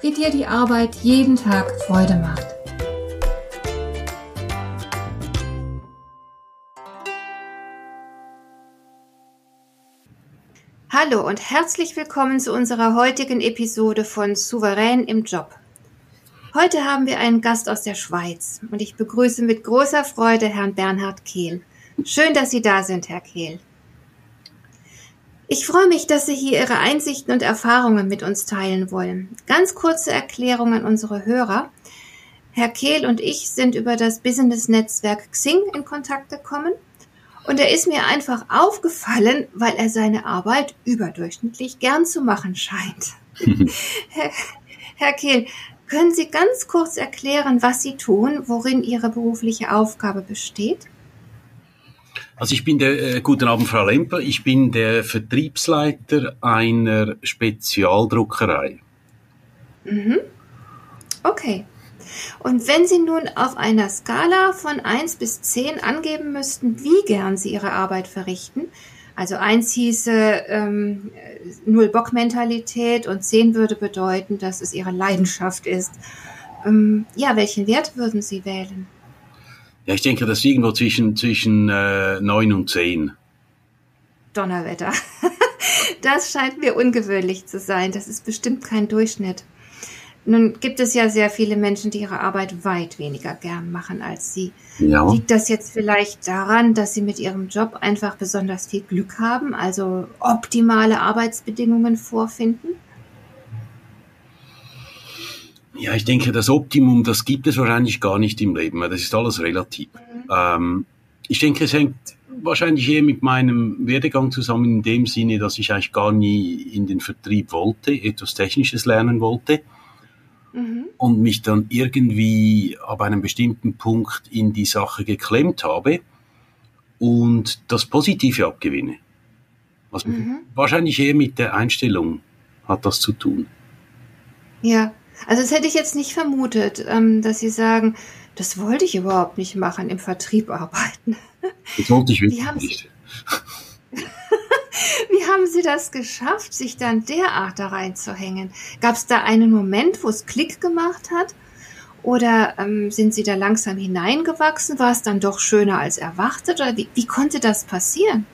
wie dir die Arbeit jeden Tag Freude macht. Hallo und herzlich willkommen zu unserer heutigen Episode von Souverän im Job. Heute haben wir einen Gast aus der Schweiz und ich begrüße mit großer Freude Herrn Bernhard Kehl. Schön, dass Sie da sind, Herr Kehl. Ich freue mich, dass Sie hier Ihre Einsichten und Erfahrungen mit uns teilen wollen. Ganz kurze Erklärung an unsere Hörer. Herr Kehl und ich sind über das Business-Netzwerk Xing in Kontakt gekommen und er ist mir einfach aufgefallen, weil er seine Arbeit überdurchschnittlich gern zu machen scheint. Herr, Herr Kehl, können Sie ganz kurz erklären, was Sie tun, worin Ihre berufliche Aufgabe besteht? Also ich bin der, äh, guten Abend Frau Lemper, ich bin der Vertriebsleiter einer Spezialdruckerei. Mhm. Okay. Und wenn Sie nun auf einer Skala von 1 bis 10 angeben müssten, wie gern Sie Ihre Arbeit verrichten, also 1 hieße ähm, Null-Bock-Mentalität und 10 würde bedeuten, dass es Ihre Leidenschaft ist. Ähm, ja, welchen Wert würden Sie wählen? Ja, ich denke, das ist irgendwo zwischen, zwischen äh, 9 und 10. Donnerwetter. Das scheint mir ungewöhnlich zu sein. Das ist bestimmt kein Durchschnitt. Nun gibt es ja sehr viele Menschen, die ihre Arbeit weit weniger gern machen als Sie. Ja. Liegt das jetzt vielleicht daran, dass Sie mit Ihrem Job einfach besonders viel Glück haben, also optimale Arbeitsbedingungen vorfinden? Ja, ich denke, das Optimum, das gibt es wahrscheinlich gar nicht im Leben. Das ist alles relativ. Mhm. Ähm, ich denke, es hängt wahrscheinlich eher mit meinem Werdegang zusammen in dem Sinne, dass ich eigentlich gar nie in den Vertrieb wollte, etwas Technisches lernen wollte mhm. und mich dann irgendwie ab einem bestimmten Punkt in die Sache geklemmt habe und das Positive abgewinne. Also mhm. wahrscheinlich eher mit der Einstellung hat das zu tun. Ja, also das hätte ich jetzt nicht vermutet, ähm, dass Sie sagen, das wollte ich überhaupt nicht machen, im Vertrieb arbeiten. Das wollte ich wirklich nicht. Wie haben Sie das geschafft, sich dann derart da reinzuhängen? Gab es da einen Moment, wo es Klick gemacht hat? Oder ähm, sind Sie da langsam hineingewachsen? War es dann doch schöner als erwartet? Oder wie, wie konnte das passieren?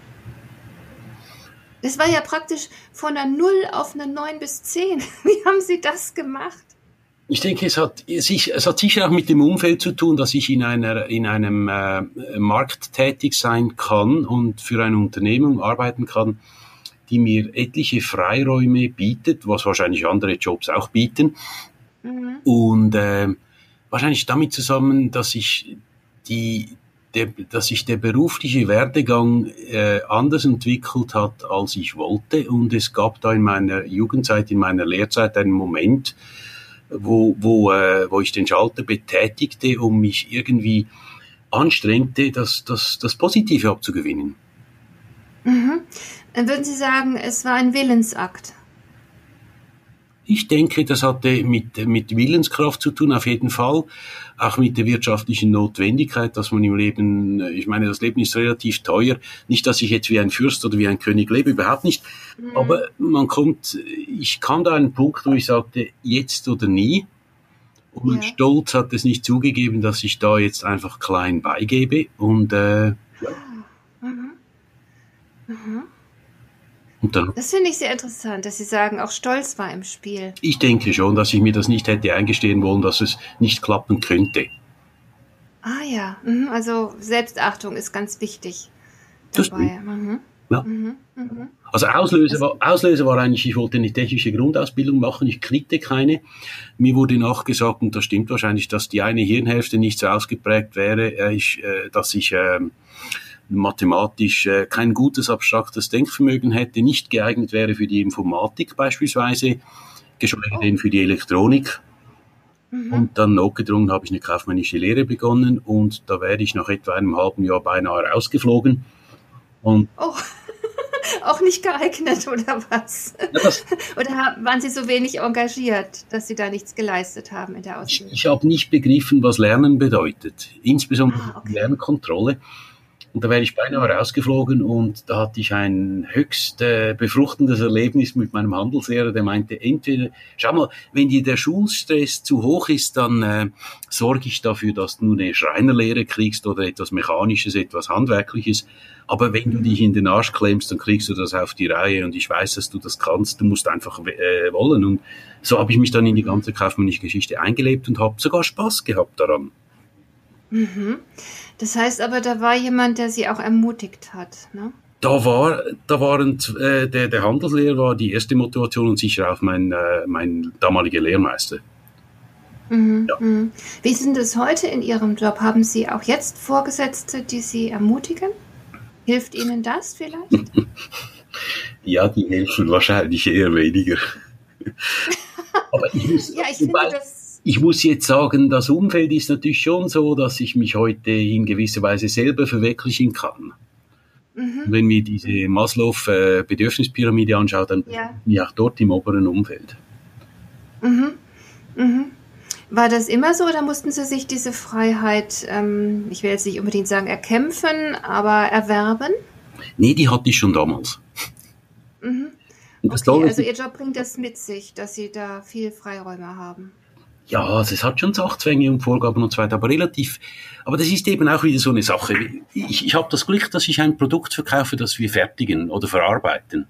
Das war ja praktisch von einer 0 auf eine 9 bis 10. Wie haben Sie das gemacht? Ich denke, es hat, es hat sicher auch mit dem Umfeld zu tun, dass ich in, einer, in einem äh, Markt tätig sein kann und für eine Unternehmung arbeiten kann, die mir etliche Freiräume bietet, was wahrscheinlich andere Jobs auch bieten. Mhm. Und äh, wahrscheinlich damit zusammen, dass ich die, der, dass sich der berufliche Werdegang äh, anders entwickelt hat, als ich wollte. Und es gab da in meiner Jugendzeit, in meiner Lehrzeit einen Moment, wo, wo, äh, wo ich den Schalter betätigte, um mich irgendwie anstrengte, das, das, das Positive abzugewinnen. Mhm. Würden Sie sagen, es war ein Willensakt? Ich denke, das hatte mit, mit Willenskraft zu tun, auf jeden Fall. Auch mit der wirtschaftlichen Notwendigkeit, dass man im Leben, ich meine, das Leben ist relativ teuer. Nicht, dass ich jetzt wie ein Fürst oder wie ein König lebe, überhaupt nicht. Mhm. Aber man kommt, ich kam da einen Punkt, wo ich sagte, jetzt oder nie. Und ja. Stolz hat es nicht zugegeben, dass ich da jetzt einfach klein beigebe. Und äh, ja. Mhm. Mhm. Das finde ich sehr interessant, dass Sie sagen, auch Stolz war im Spiel. Ich denke schon, dass ich mir das nicht hätte eingestehen wollen, dass es nicht klappen könnte. Ah ja, mhm, also Selbstachtung ist ganz wichtig dabei. Mhm. Ja. Mhm, mhm. Also Auslöser war, Auslöser war eigentlich, ich wollte eine technische Grundausbildung machen, ich kriegte keine. Mir wurde nachgesagt, und das stimmt wahrscheinlich, dass die eine Hirnhälfte nicht so ausgeprägt wäre, äh, ich, äh, dass ich ähm, mathematisch äh, kein gutes abstraktes Denkvermögen hätte, nicht geeignet wäre für die Informatik beispielsweise, geschweige denn für die Elektronik. Mhm. Und dann notgedrungen habe ich eine kaufmännische Lehre begonnen und da werde ich nach etwa einem halben Jahr beinahe rausgeflogen. Und oh, auch nicht geeignet oder was? Oder waren Sie so wenig engagiert, dass Sie da nichts geleistet haben in der Ausbildung? Ich, ich habe nicht begriffen, was Lernen bedeutet, insbesondere ah, okay. Lernkontrolle. Und da wäre ich beinahe rausgeflogen und da hatte ich ein höchst äh, befruchtendes Erlebnis mit meinem Handelslehrer, der meinte, entweder, schau mal, wenn dir der Schulstress zu hoch ist, dann äh, sorge ich dafür, dass du eine Schreinerlehre kriegst oder etwas Mechanisches, etwas Handwerkliches. Aber wenn du dich in den Arsch klemmst, dann kriegst du das auf die Reihe und ich weiß, dass du das kannst. Du musst einfach äh, wollen. Und so habe ich mich dann in die ganze kaufmännische Geschichte eingelebt und habe sogar Spaß gehabt daran. Mhm. Das heißt aber, da war jemand, der sie auch ermutigt hat, ne? Da war, da waren äh, der, der Handelslehrer war die erste Motivation und sicher auch mein, äh, mein damaliger Lehrmeister. Mhm, ja. Mhm. Wie sind es heute in Ihrem Job? Haben Sie auch jetzt Vorgesetzte, die Sie ermutigen? Hilft Ihnen das vielleicht? ja, die helfen wahrscheinlich eher weniger. Aber ich muss, ja, ich finde das ich muss jetzt sagen, das Umfeld ist natürlich schon so, dass ich mich heute in gewisser Weise selber verwirklichen kann. Mhm. Wenn wir diese Maslow-Bedürfnispyramide anschauen, dann ja. bin ich auch dort im oberen Umfeld. Mhm. Mhm. War das immer so oder mussten Sie sich diese Freiheit, ähm, ich will jetzt nicht unbedingt sagen erkämpfen, aber erwerben? Nee, die hatte ich schon damals. Mhm. Okay, also Ihr Job bringt das mit sich, dass Sie da viel Freiräume haben. Ja, es hat schon Sachzwänge und Vorgaben und so weiter, aber relativ, aber das ist eben auch wieder so eine Sache. Ich, ich habe das Glück, dass ich ein Produkt verkaufe, das wir fertigen oder verarbeiten.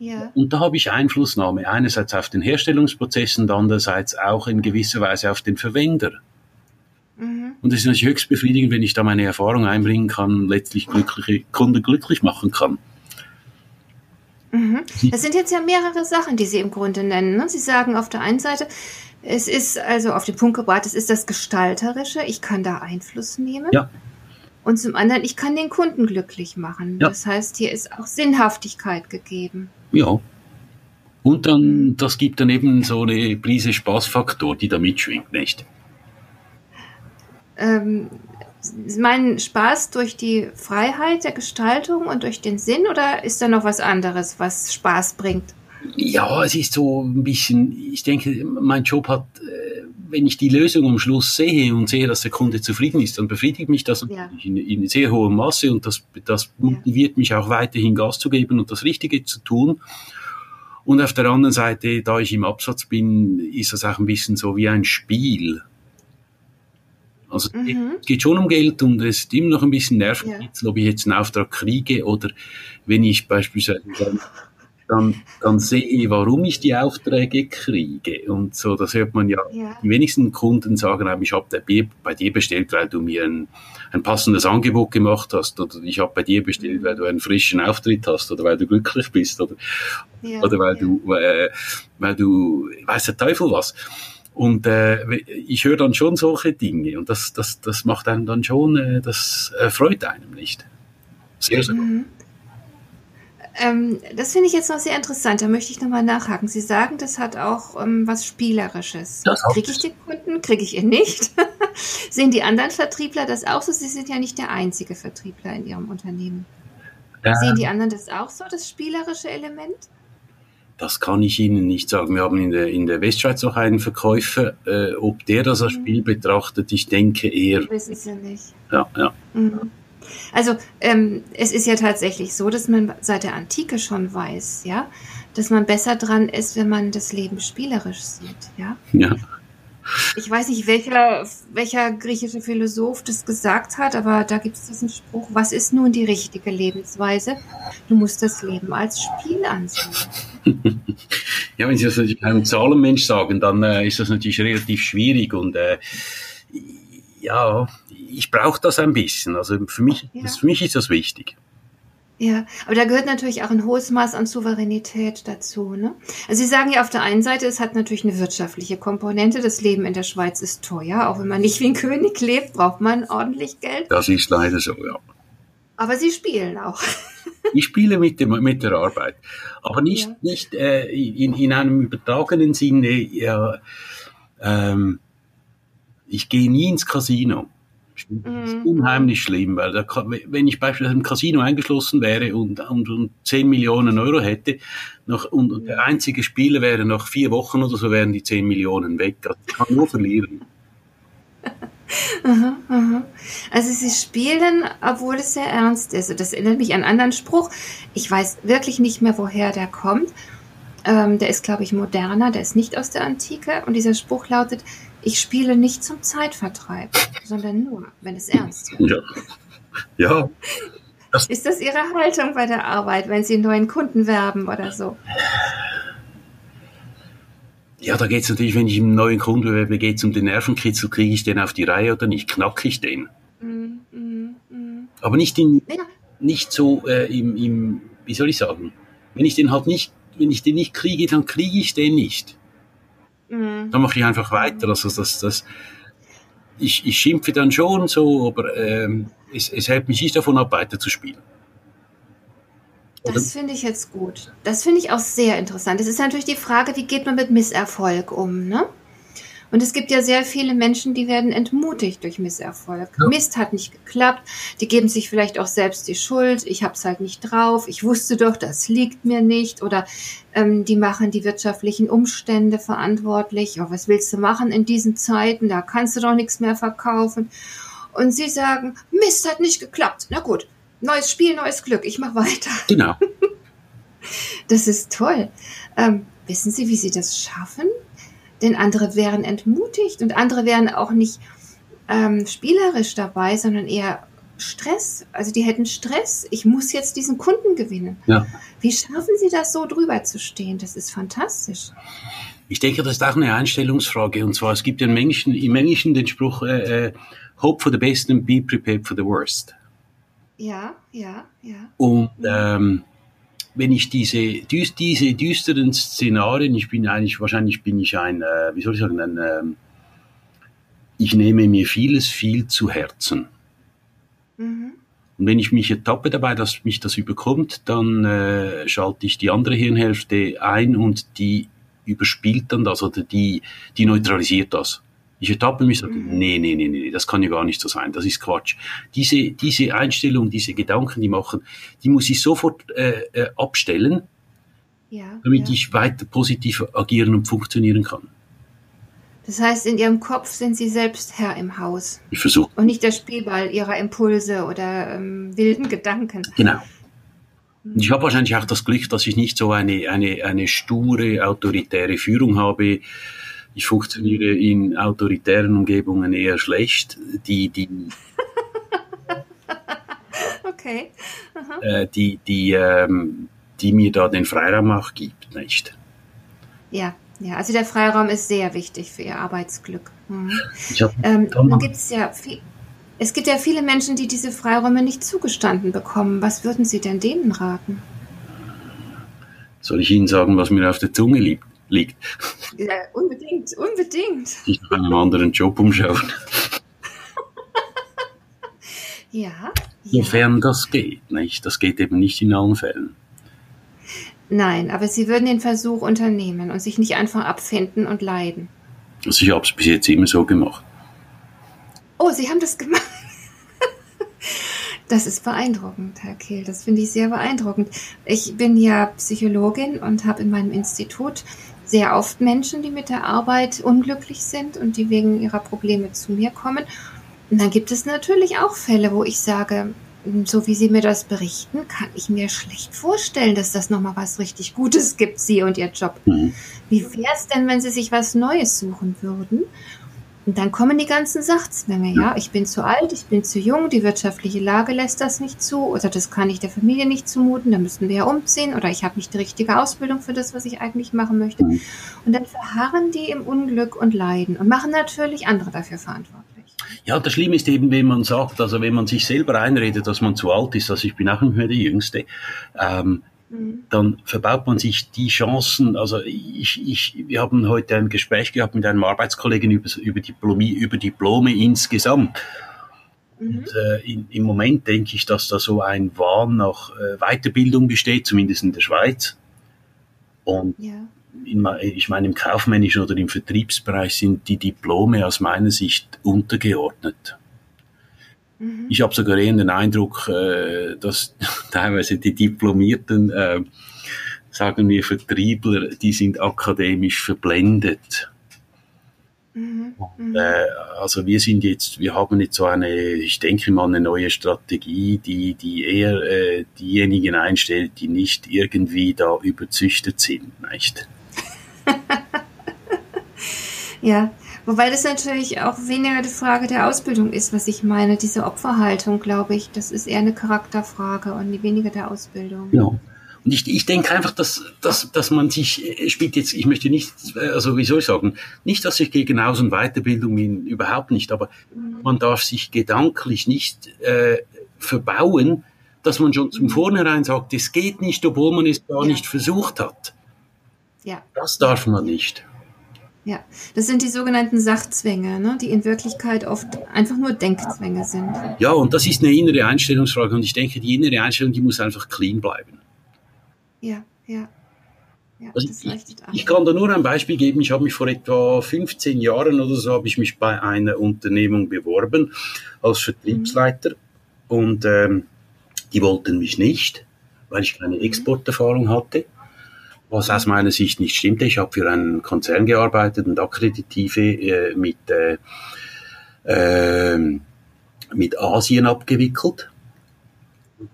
Ja. Und da habe ich Einflussnahme, einerseits auf den Herstellungsprozess und andererseits auch in gewisser Weise auf den Verwender. Mhm. Und es ist natürlich höchst befriedigend, wenn ich da meine Erfahrung einbringen kann, letztlich glückliche Kunden glücklich machen kann. Mhm. Das sind jetzt ja mehrere Sachen, die Sie im Grunde nennen. Ne? Sie sagen auf der einen Seite, es ist also auf den Punkt gebracht, es ist das Gestalterische. Ich kann da Einfluss nehmen. Ja. Und zum anderen, ich kann den Kunden glücklich machen. Ja. Das heißt, hier ist auch Sinnhaftigkeit gegeben. Ja. Und dann, das gibt dann eben so eine Prise Spaßfaktor, die da mitschwingt, nicht? Ähm, meinen Spaß durch die Freiheit der Gestaltung und durch den Sinn oder ist da noch was anderes, was Spaß bringt? Ja, es ist so ein bisschen, ich denke, mein Job hat, äh, wenn ich die Lösung am Schluss sehe und sehe, dass der Kunde zufrieden ist, dann befriedigt mich das ja. in, in, sehr hohem Maße und das, das motiviert ja. mich auch weiterhin Gas zu geben und das Richtige zu tun. Und auf der anderen Seite, da ich im Absatz bin, ist das auch ein bisschen so wie ein Spiel. Also mhm. es geht schon um Geld und es ist immer noch ein bisschen Nervenkitzel, ja. ob ich jetzt einen Auftrag kriege oder wenn ich beispielsweise dann, dann sehe ich, warum ich die Aufträge kriege. Und so, das hört man ja, ja. die wenigsten Kunden sagen, ich habe bei dir bestellt, weil du mir ein, ein passendes Angebot gemacht hast oder ich habe bei dir bestellt, weil du einen frischen Auftritt hast oder weil du glücklich bist oder, ja, oder weil ja. du, äh, weil du, weiß der Teufel was. Und äh, ich höre dann schon solche Dinge und das, das, das macht einem dann schon, äh, das äh, freut einem nicht. Sehr, sehr mhm. Ähm, das finde ich jetzt noch sehr interessant. Da möchte ich nochmal nachhaken. Sie sagen, das hat auch ähm, was Spielerisches. Kriege ich den Kunden? Kriege ich ihn nicht? Sehen die anderen Vertriebler das auch so? Sie sind ja nicht der einzige Vertriebler in Ihrem Unternehmen. Ähm, Sehen die anderen das auch so, das spielerische Element? Das kann ich Ihnen nicht sagen. Wir haben in der, in der Westschweiz auch einen Verkäufer. Äh, ob der das als mhm. Spiel betrachtet, ich denke eher. Wissen Sie nicht. Ja, ja. Mhm. Also ähm, es ist ja tatsächlich so, dass man seit der Antike schon weiß, ja, dass man besser dran ist, wenn man das Leben spielerisch sieht, ja. Ja. Ich weiß nicht, welcher, welcher griechische Philosoph das gesagt hat, aber da gibt es diesen Spruch, was ist nun die richtige Lebensweise? Du musst das Leben als Spiel ansehen. ja, wenn Sie das natürlich einem Zahlenmensch sagen, dann äh, ist das natürlich relativ schwierig und äh, ja, ich brauche das ein bisschen. Also für mich, ja. für mich ist das wichtig. Ja, aber da gehört natürlich auch ein hohes Maß an Souveränität dazu. Ne? Also Sie sagen ja auf der einen Seite, es hat natürlich eine wirtschaftliche Komponente. Das Leben in der Schweiz ist teuer. Auch wenn man nicht wie ein König lebt, braucht man ordentlich Geld. Das ist leider so, ja. Aber Sie spielen auch. ich spiele mit, dem, mit der Arbeit. Aber nicht, ja. nicht äh, in, in einem übertragenen Sinne. Ja, ähm, ich gehe nie ins Casino. Das ist unheimlich schlimm, weil da, wenn ich beispielsweise im Casino eingeschlossen wäre und, und, und 10 Millionen Euro hätte noch, und, und der einzige Spieler wäre nach vier Wochen oder so, wären die 10 Millionen weg. Also ich kann nur verlieren. aha, aha. Also sie spielen, obwohl es sehr ernst ist. Das erinnert mich an einen anderen Spruch. Ich weiß wirklich nicht mehr, woher der kommt. Ähm, der ist, glaube ich, moderner, der ist nicht aus der Antike. Und dieser Spruch lautet, ich spiele nicht zum Zeitvertreib, sondern nur, wenn es ernst wird. Ja. ja. Das ist das Ihre Haltung bei der Arbeit, wenn Sie neuen Kunden werben oder so? Ja, da geht es natürlich, wenn ich einen neuen Kunden bewerbe, geht es um den Nervenkitzel, kriege ich den auf die Reihe oder nicht, knacke ich den. Mm, mm, mm. Aber nicht, in, ja. nicht so äh, im, im, wie soll ich sagen, wenn ich den halt nicht, wenn ich den nicht kriege, dann kriege ich den nicht. Mhm. Dann mache ich einfach weiter. Also das, das, ich, ich schimpfe dann schon so, aber ähm, es, es hält mich nicht davon ab, weiter zu spielen. Das finde ich jetzt gut. Das finde ich auch sehr interessant. Es ist natürlich die Frage, wie geht man mit Misserfolg um, ne? Und es gibt ja sehr viele Menschen, die werden entmutigt durch Misserfolg. Ja. Mist hat nicht geklappt. Die geben sich vielleicht auch selbst die Schuld. Ich habe es halt nicht drauf. Ich wusste doch, das liegt mir nicht. Oder ähm, die machen die wirtschaftlichen Umstände verantwortlich. Oh, was willst du machen in diesen Zeiten? Da kannst du doch nichts mehr verkaufen. Und sie sagen, Mist hat nicht geklappt. Na gut, neues Spiel, neues Glück. Ich mache weiter. Genau. Das ist toll. Ähm, wissen Sie, wie Sie das schaffen? Denn andere wären entmutigt und andere wären auch nicht ähm, spielerisch dabei, sondern eher Stress. Also die hätten Stress. Ich muss jetzt diesen Kunden gewinnen. Ja. Wie schaffen Sie das so drüber zu stehen? Das ist fantastisch. Ich denke, das ist auch eine Einstellungsfrage. Und zwar, es gibt im Englischen, im Englischen den Spruch, äh, äh, Hope for the best and be prepared for the worst. Ja, ja, ja. Und ähm, wenn ich diese, diese düsteren Szenarien, ich bin eigentlich, wahrscheinlich bin ich ein, äh, wie soll ich sagen, ein, äh, ich nehme mir vieles viel zu Herzen. Mhm. Und wenn ich mich ertappe dabei, dass mich das überkommt, dann äh, schalte ich die andere Hirnhälfte ein und die überspielt dann das oder die, die neutralisiert das. Ich ertappe mich und sage, mhm. nee, nee, nee, nee, das kann ja gar nicht so sein, das ist Quatsch. Diese, diese Einstellung, diese Gedanken, die machen, die muss ich sofort äh, äh, abstellen, ja, damit ja. ich weiter positiv agieren und funktionieren kann. Das heißt, in Ihrem Kopf sind Sie selbst Herr im Haus. Ich versuche. Und nicht der Spielball Ihrer Impulse oder ähm, wilden Gedanken. Genau. Und ich habe wahrscheinlich auch das Glück, dass ich nicht so eine, eine, eine sture, autoritäre Führung habe, ich funktioniere in autoritären Umgebungen eher schlecht. Die, die, okay. Äh, die, die, ähm, die mir da den Freiraum auch gibt, nicht? Ja, ja, also der Freiraum ist sehr wichtig für ihr Arbeitsglück. Mhm. Ähm, gibt's ja viel, es gibt ja viele Menschen, die diese Freiräume nicht zugestanden bekommen. Was würden Sie denn denen raten? Soll ich Ihnen sagen, was mir auf der Zunge liegt? Liegt. Ja, unbedingt, unbedingt. Sich nach einem anderen Job umschauen. ja. Sofern ja. das geht, nicht? Das geht eben nicht in allen Fällen. Nein, aber Sie würden den Versuch unternehmen und sich nicht einfach abfinden und leiden. Also ich habe es bis jetzt immer so gemacht. Oh, Sie haben das gemacht. Das ist beeindruckend, Herr Kehl. Das finde ich sehr beeindruckend. Ich bin ja Psychologin und habe in meinem Institut sehr oft Menschen, die mit der Arbeit unglücklich sind und die wegen ihrer Probleme zu mir kommen. Und dann gibt es natürlich auch Fälle, wo ich sage, so wie Sie mir das berichten, kann ich mir schlecht vorstellen, dass das nochmal was richtig Gutes gibt, Sie und Ihr Job. Mhm. Wie wäre es denn, wenn Sie sich was Neues suchen würden und dann kommen die ganzen Sachzwänge, ja, ich bin zu alt, ich bin zu jung, die wirtschaftliche Lage lässt das nicht zu oder das kann ich der Familie nicht zumuten, da müssen wir ja umziehen oder ich habe nicht die richtige Ausbildung für das, was ich eigentlich machen möchte. Mhm. Und dann verharren die im Unglück und leiden und machen natürlich andere dafür verantwortlich. Ja, das Schlimme ist eben, wenn man sagt, also wenn man sich selber einredet, dass man zu alt ist, also ich bin auch nicht mehr der Jüngste, ähm, dann verbaut man sich die Chancen. Also ich, ich, wir haben heute ein Gespräch gehabt mit einem Arbeitskollegen über, über, Diplomie, über Diplome insgesamt. Mhm. Und, äh, in, Im Moment denke ich, dass da so ein Wahn nach äh, Weiterbildung besteht, zumindest in der Schweiz. Und ja. in, ich meine, im kaufmännischen oder im Vertriebsbereich sind die Diplome aus meiner Sicht untergeordnet. Mhm. Ich habe sogar eher den Eindruck, äh, dass teilweise die Diplomierten, äh, sagen wir Vertriebler, die sind akademisch verblendet. Mhm. Und, äh, also wir sind jetzt, wir haben jetzt so eine, ich denke mal, eine neue Strategie, die, die eher äh, diejenigen einstellt, die nicht irgendwie da überzüchtet sind, nicht? ja, wobei das natürlich auch weniger die Frage der Ausbildung ist, was ich meine. Diese Opferhaltung, glaube ich, das ist eher eine Charakterfrage und weniger der Ausbildung. Ja. Und ich, ich denke einfach, dass, dass, dass man sich spielt jetzt, ich möchte nicht, also wie soll ich sagen, nicht, dass ich gegen Aus- und Weiterbildung bin, überhaupt nicht, aber mhm. man darf sich gedanklich nicht äh, verbauen, dass man schon zum mhm. Vornherein sagt, es geht nicht, obwohl man es gar ja. nicht versucht hat. Ja. Das darf man nicht. Ja, das sind die sogenannten Sachzwänge, ne, die in Wirklichkeit oft einfach nur Denkzwänge sind. Ja, und das ist eine innere Einstellungsfrage und ich denke, die innere Einstellung, die muss einfach clean bleiben. Ja, ja. ja also ich, ich, kann da nur ein Beispiel geben. Ich habe mich vor etwa 15 Jahren oder so habe ich mich bei einer Unternehmung beworben als Vertriebsleiter mhm. und ähm, die wollten mich nicht, weil ich keine mhm. Exporterfahrung hatte was aus meiner Sicht nicht stimmte. Ich habe für einen Konzern gearbeitet und Akkreditive äh, mit, äh, äh, mit Asien abgewickelt.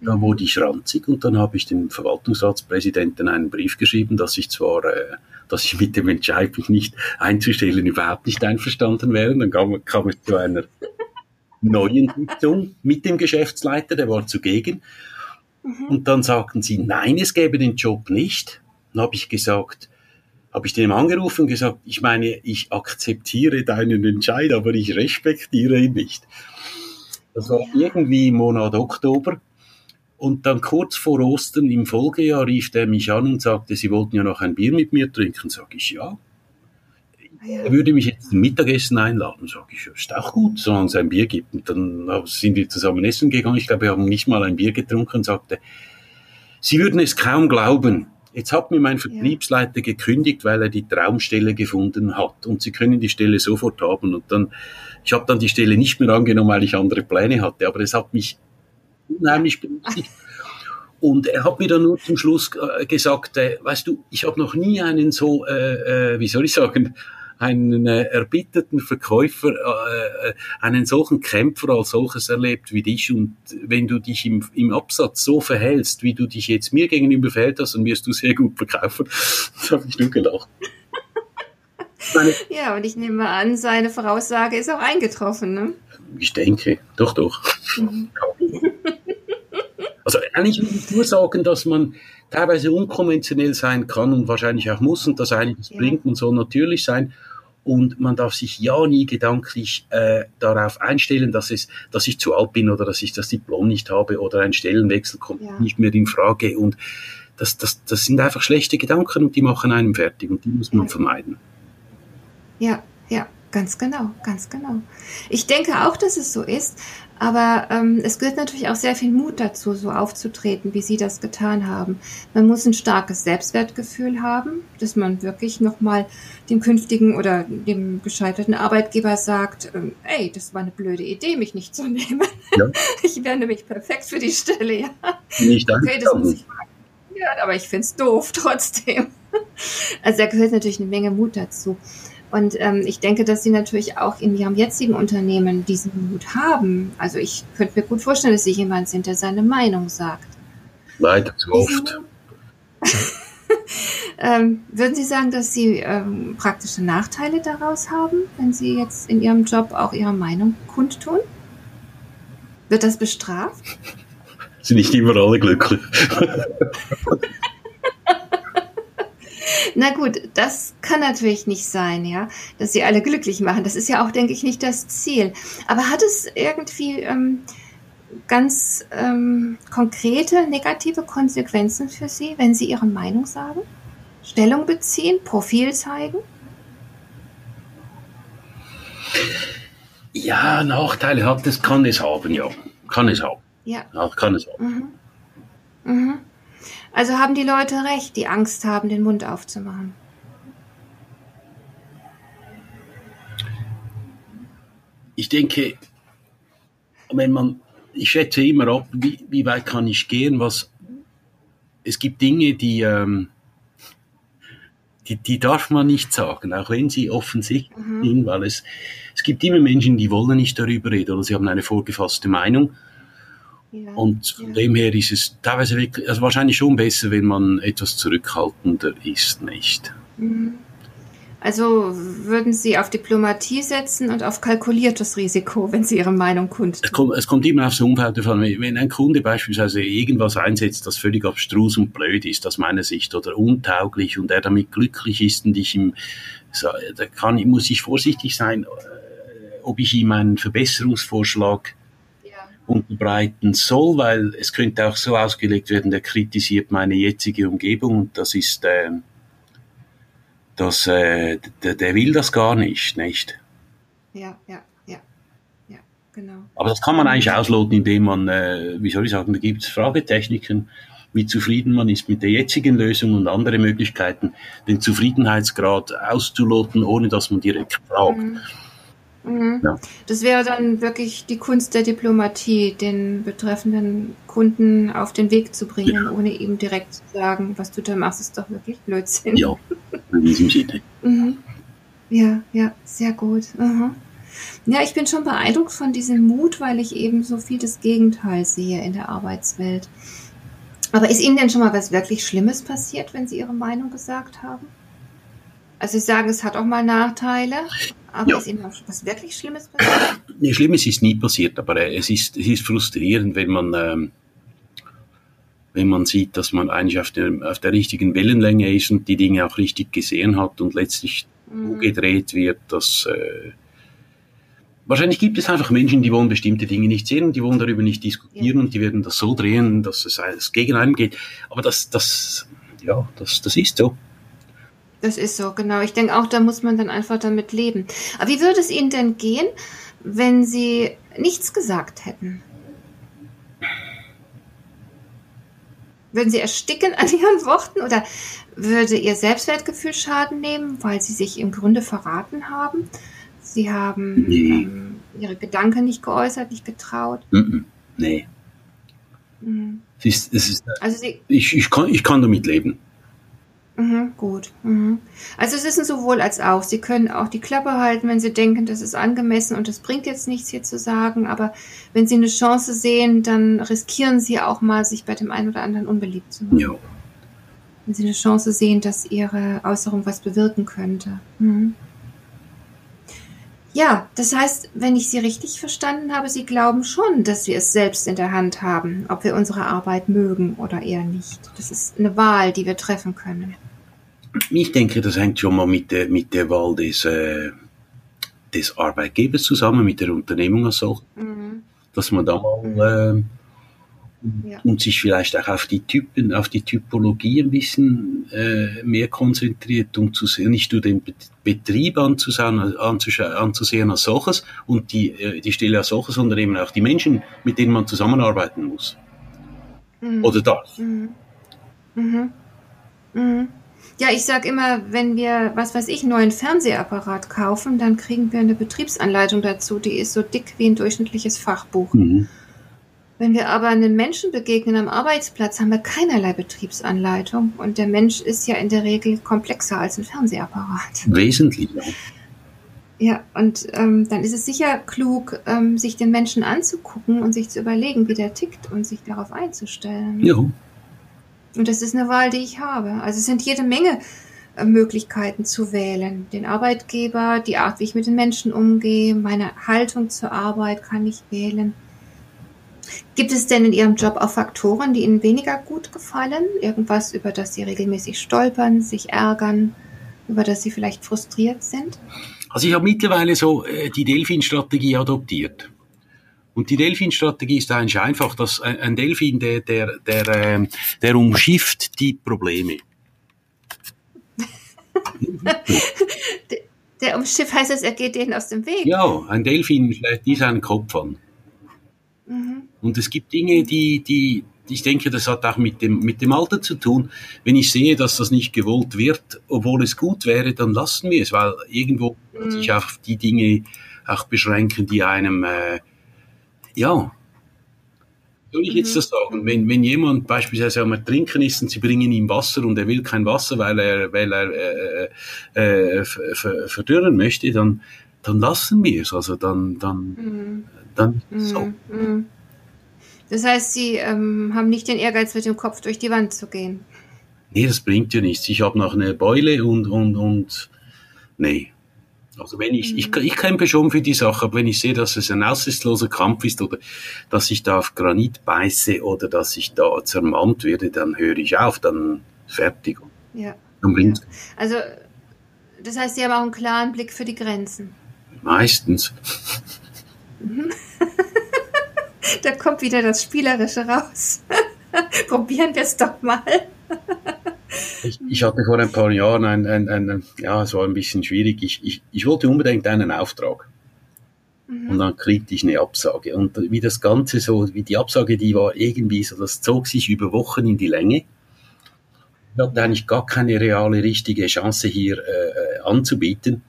Da wurde ich ranzig und dann habe ich dem Verwaltungsratspräsidenten einen Brief geschrieben, dass ich zwar, äh, dass ich mit dem Entscheid, mich nicht einzustellen, überhaupt nicht einverstanden wäre. Dann kam, kam es zu einer neuen Sitzung mit dem Geschäftsleiter, der war zugegen. Mhm. Und dann sagten sie, nein, es gäbe den Job nicht. Dann habe ich gesagt, habe ich dem angerufen und gesagt, ich meine, ich akzeptiere deinen Entscheid, aber ich respektiere ihn nicht. Das war irgendwie im Monat Oktober. Und dann kurz vor Ostern im Folgejahr rief er mich an und sagte, Sie wollten ja noch ein Bier mit mir trinken. Sag ich, ja. ja. Er würde mich jetzt zum Mittagessen einladen. Sag ich, ist auch gut, solange es ein Bier gibt. Und dann sind wir zusammen essen gegangen. Ich glaube, wir haben nicht mal ein Bier getrunken und sagte, Sie würden es kaum glauben. Jetzt hat mir mein Vertriebsleiter gekündigt, weil er die Traumstelle gefunden hat und Sie können die Stelle sofort haben. Und dann, ich habe dann die Stelle nicht mehr angenommen, weil ich andere Pläne hatte, aber es hat mich unheimlich belustigt. Und er hat mir dann nur zum Schluss äh, gesagt, äh, weißt du, ich habe noch nie einen so, äh, äh, wie soll ich sagen, einen äh, erbitterten Verkäufer, äh, äh, einen solchen Kämpfer als solches erlebt wie dich. Und wenn du dich im, im Absatz so verhältst, wie du dich jetzt mir gegenüber verhält hast, dann wirst du sehr gut verkaufen. Das habe ich nur gelacht. ja, und ich nehme an, seine Voraussage ist auch eingetroffen, ne? Ich denke, doch, doch. Mhm. Eigentlich will ich nur sagen, dass man teilweise unkonventionell sein kann und wahrscheinlich auch muss und das einiges ja. bringt. Man soll natürlich sein. Und man darf sich ja nie gedanklich äh, darauf einstellen, dass, es, dass ich zu alt bin oder dass ich das Diplom nicht habe oder ein Stellenwechsel kommt ja. nicht mehr in Frage. Und das, das, das sind einfach schlechte Gedanken und die machen einem fertig und die muss man vermeiden. Ja, ganz genau, ganz genau. Ich denke auch, dass es so ist. Aber ähm, es gehört natürlich auch sehr viel Mut dazu, so aufzutreten, wie Sie das getan haben. Man muss ein starkes Selbstwertgefühl haben, dass man wirklich nochmal dem künftigen oder dem gescheiterten Arbeitgeber sagt, ähm, ey, das war eine blöde Idee, mich nicht zu nehmen. Ja. Ich wäre nämlich perfekt für die Stelle, ja. Nicht okay, das muss ich ja, aber ich finde es doof trotzdem. Also da gehört natürlich eine Menge Mut dazu. Und ähm, ich denke, dass sie natürlich auch in ihrem jetzigen Unternehmen diesen Mut haben. Also ich könnte mir gut vorstellen, dass sie jemand sind, der seine Meinung sagt. Leider zu oft. ähm, würden Sie sagen, dass Sie ähm, praktische Nachteile daraus haben, wenn Sie jetzt in Ihrem Job auch Ihre Meinung kundtun? Wird das bestraft? Sind nicht immer alle glücklich. Na gut, das kann natürlich nicht sein, ja, dass sie alle glücklich machen. Das ist ja auch, denke ich, nicht das Ziel. Aber hat es irgendwie ähm, ganz ähm, konkrete negative Konsequenzen für Sie, wenn Sie Ihre Meinung sagen? Stellung beziehen, Profil zeigen? Ja, Nachteile hat es, kann es haben, ja. Kann es haben. Ja. ja kann es haben. Mhm. Mhm. Also haben die Leute recht, die Angst haben, den Mund aufzumachen. Ich denke, wenn man, ich schätze immer ab, wie, wie weit kann ich gehen, was, es gibt Dinge, die, ähm, die, die darf man nicht sagen, auch wenn sie offensichtlich mhm. sind, weil es, es gibt immer Menschen, die wollen nicht darüber reden oder sie haben eine vorgefasste Meinung. Ja, und von ja. dem her ist es teilweise wirklich, also wahrscheinlich schon besser, wenn man etwas zurückhaltender ist, nicht? Mhm. Also würden Sie auf Diplomatie setzen und auf kalkuliertes Risiko, wenn Sie Ihre Meinung kundtun? Es kommt, es kommt immer aufs Umfeld davon. Wenn ein Kunde beispielsweise irgendwas einsetzt, das völlig abstrus und blöd ist aus meiner Sicht oder untauglich und er damit glücklich ist und ich ihm, da kann, muss ich vorsichtig sein, äh, ob ich ihm einen Verbesserungsvorschlag. Unterbreiten soll, weil es könnte auch so ausgelegt werden, der kritisiert meine jetzige Umgebung und das ist, äh, das, äh, der, der will das gar nicht, nicht? Ja, ja, ja, ja, genau. Aber das kann man eigentlich ausloten, indem man, äh, wie soll ich sagen, da gibt es Fragetechniken, wie zufrieden man ist mit der jetzigen Lösung und andere Möglichkeiten, den Zufriedenheitsgrad auszuloten, ohne dass man direkt fragt. Mhm. Mhm. Ja. Das wäre dann wirklich die Kunst der Diplomatie, den betreffenden Kunden auf den Weg zu bringen, ja. ohne ihm direkt zu sagen, was du da machst, ist doch wirklich Blödsinn. Ja, in diesem Sinne. Mhm. Ja, ja, sehr gut. Aha. Ja, ich bin schon beeindruckt von diesem Mut, weil ich eben so viel das Gegenteil sehe in der Arbeitswelt. Aber ist Ihnen denn schon mal was wirklich Schlimmes passiert, wenn Sie Ihre Meinung gesagt haben? Also Sie sagen, es hat auch mal Nachteile, aber ja. ist Ihnen was wirklich Schlimmes passiert? Nee, Schlimmes ist nie passiert, aber äh, es ist, es ist frustrierend, wenn man, ähm, wenn man sieht, dass man eigentlich auf der, auf der richtigen Wellenlänge ist und die Dinge auch richtig gesehen hat und letztlich mhm. gedreht wird, dass äh, wahrscheinlich gibt es einfach Menschen, die wollen bestimmte Dinge nicht sehen und die wollen darüber nicht diskutieren ja. und die werden das so drehen, dass es, es gegen einen geht. Aber das, das, ja, das, das ist so. Das ist so, genau. Ich denke auch, da muss man dann einfach damit leben. Aber wie würde es Ihnen denn gehen, wenn Sie nichts gesagt hätten? Würden Sie ersticken an Ihren Worten oder würde Ihr Selbstwertgefühl Schaden nehmen, weil Sie sich im Grunde verraten haben? Sie haben nee. ähm, Ihre Gedanken nicht geäußert, nicht getraut? Nee. Mhm. Ist, ist, also Sie, ich, ich, kann, ich kann damit leben. Mhm, gut. Mhm. Also es ist ein sowohl als auch. Sie können auch die Klappe halten, wenn Sie denken, das ist angemessen und das bringt jetzt nichts hier zu sagen. Aber wenn Sie eine Chance sehen, dann riskieren Sie auch mal, sich bei dem einen oder anderen unbeliebt zu machen. Ja. Wenn Sie eine Chance sehen, dass Ihre Äußerung was bewirken könnte. Mhm. Ja, das heißt, wenn ich Sie richtig verstanden habe, Sie glauben schon, dass wir es selbst in der Hand haben, ob wir unsere Arbeit mögen oder eher nicht. Das ist eine Wahl, die wir treffen können. Ich denke, das hängt schon mal mit der, mit der Wahl des, äh, des Arbeitgebers zusammen, mit der Unternehmung als solch. Mhm. Dass man da mal äh, ja. und sich vielleicht auch auf die Typen, auf die Typologie ein bisschen äh, mehr konzentriert, um zu sehen, nicht nur den Betrieb anzusehen, anzusehen als solches und die, äh, die Stelle als solches, sondern eben auch die Menschen, mit denen man zusammenarbeiten muss. Mhm. Oder darf. Mhm. Mhm. Mhm. Ja, ich sag immer, wenn wir, was weiß ich, einen neuen Fernsehapparat kaufen, dann kriegen wir eine Betriebsanleitung dazu, die ist so dick wie ein durchschnittliches Fachbuch. Mhm. Wenn wir aber einem Menschen begegnen am Arbeitsplatz, haben wir keinerlei Betriebsanleitung und der Mensch ist ja in der Regel komplexer als ein Fernsehapparat. Wesentlich. Ja, und ähm, dann ist es sicher klug, ähm, sich den Menschen anzugucken und sich zu überlegen, wie der tickt und sich darauf einzustellen. Ja. Und das ist eine Wahl, die ich habe. Also es sind jede Menge äh, Möglichkeiten zu wählen. Den Arbeitgeber, die Art, wie ich mit den Menschen umgehe, meine Haltung zur Arbeit kann ich wählen. Gibt es denn in Ihrem Job auch Faktoren, die Ihnen weniger gut gefallen? Irgendwas, über das Sie regelmäßig stolpern, sich ärgern, über das Sie vielleicht frustriert sind? Also ich habe mittlerweile so äh, die Delfin-Strategie adoptiert. Und die Delfin-Strategie ist eigentlich einfach, dass ein Delfin, der, der, der, äh, der umschifft die Probleme. der, der umschifft heißt es, er geht denen aus dem Weg. Ja, ein Delfin schlägt die seinen Kopf an. Mhm. Und es gibt Dinge, die, die, ich denke, das hat auch mit dem, mit dem Alter zu tun. Wenn ich sehe, dass das nicht gewollt wird, obwohl es gut wäre, dann lassen wir es, weil irgendwo mhm. sich auf die Dinge auch beschränken, die einem, äh, ja, soll ich jetzt mhm. das sagen? Wenn, wenn jemand beispielsweise einmal trinken ist und sie bringen ihm Wasser und er will kein Wasser, weil er, weil er äh, äh, äh verdürren möchte, dann, dann lassen wir es. Also dann, dann, mhm. dann so. Mhm. Das heißt, Sie ähm, haben nicht den Ehrgeiz, mit dem Kopf durch die Wand zu gehen. Nee, das bringt ja nichts. Ich habe noch eine Beule und, und, und nee. Also wenn ich, mhm. ich, ich kämpfe schon für die Sache, aber wenn ich sehe, dass es ein aussichtsloser Kampf ist oder dass ich da auf Granit beiße oder dass ich da zermalmt werde, dann höre ich auf, dann fertig. Ja. Dann ja. Also, das heißt, Sie haben auch einen klaren Blick für die Grenzen. Meistens. Da kommt wieder das Spielerische raus. Probieren wir es doch mal. Ich, ich, hatte vor ein paar Jahren ein, ein, ein, ja, es war ein bisschen schwierig. Ich, ich, ich wollte unbedingt einen Auftrag. Mhm. Und dann kriegte ich eine Absage. Und wie das Ganze so, wie die Absage, die war irgendwie so, das zog sich über Wochen in die Länge. Ich hatte eigentlich gar keine reale, richtige Chance hier äh, anzubieten.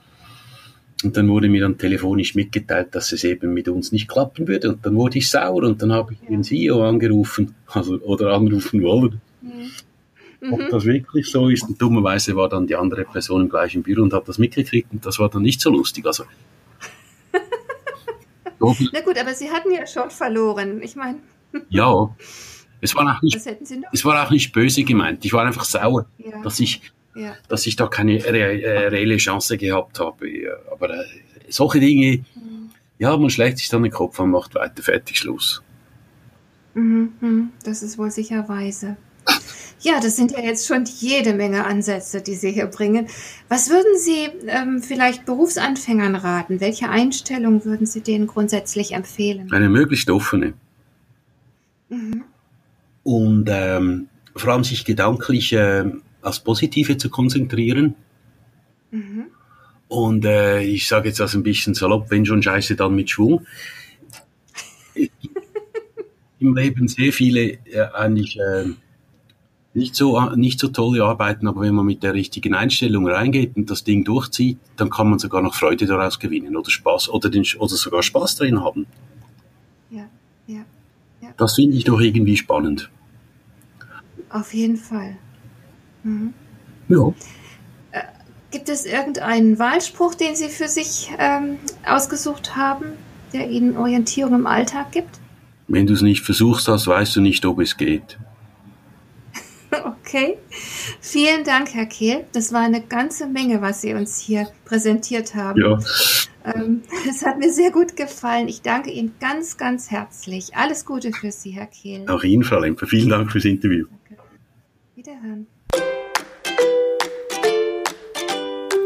Und dann wurde mir dann telefonisch mitgeteilt, dass es eben mit uns nicht klappen würde. Und dann wurde ich sauer und dann habe ich ja. den CEO angerufen, also, oder anrufen wollen. Mhm. Ob mhm. das wirklich so ist. Und dummerweise war dann die andere Person im gleichen Büro und hat das mitgekriegt und das war dann nicht so lustig. Also, Na gut, aber Sie hatten ja schon verloren. Ich meine. ja, es war, auch nicht, es war auch nicht böse gemeint. Ich war einfach sauer, ja. dass, ich, ja. dass ich da keine re äh, reelle Chance gehabt habe. Aber äh, solche Dinge, mhm. ja, man schlägt sich dann den Kopf und macht weiter, fertig, Schluss. Mhm, mhm. das ist wohl sicherweise. Ja, das sind ja jetzt schon jede Menge Ansätze, die Sie hier bringen. Was würden Sie ähm, vielleicht Berufsanfängern raten? Welche Einstellung würden Sie denen grundsätzlich empfehlen? Eine möglichst offene. Mhm. Und ähm, vor allem sich gedanklich äh, aufs Positive zu konzentrieren. Mhm. Und äh, ich sage jetzt das ein bisschen salopp, wenn schon Scheiße, dann mit Schwung. Im Leben sehr viele äh, eigentlich äh, nicht so, nicht so tolle Arbeiten, aber wenn man mit der richtigen Einstellung reingeht und das Ding durchzieht, dann kann man sogar noch Freude daraus gewinnen oder Spaß oder, den, oder sogar Spaß drin haben. Ja, ja, ja. Das finde ich doch irgendwie spannend. Auf jeden Fall. Mhm. Ja. Äh, gibt es irgendeinen Wahlspruch, den Sie für sich ähm, ausgesucht haben, der Ihnen Orientierung im Alltag gibt? Wenn du es nicht versuchst hast, weißt du nicht, ob es geht. Okay. Vielen Dank, Herr Kehl. Das war eine ganze Menge, was Sie uns hier präsentiert haben. Ja. Ähm, es hat mir sehr gut gefallen. Ich danke Ihnen ganz, ganz herzlich. Alles Gute für Sie, Herr Kehl. Auch Ihnen, Frau Lemper. Vielen Dank fürs Interview. Danke. Wiederhören.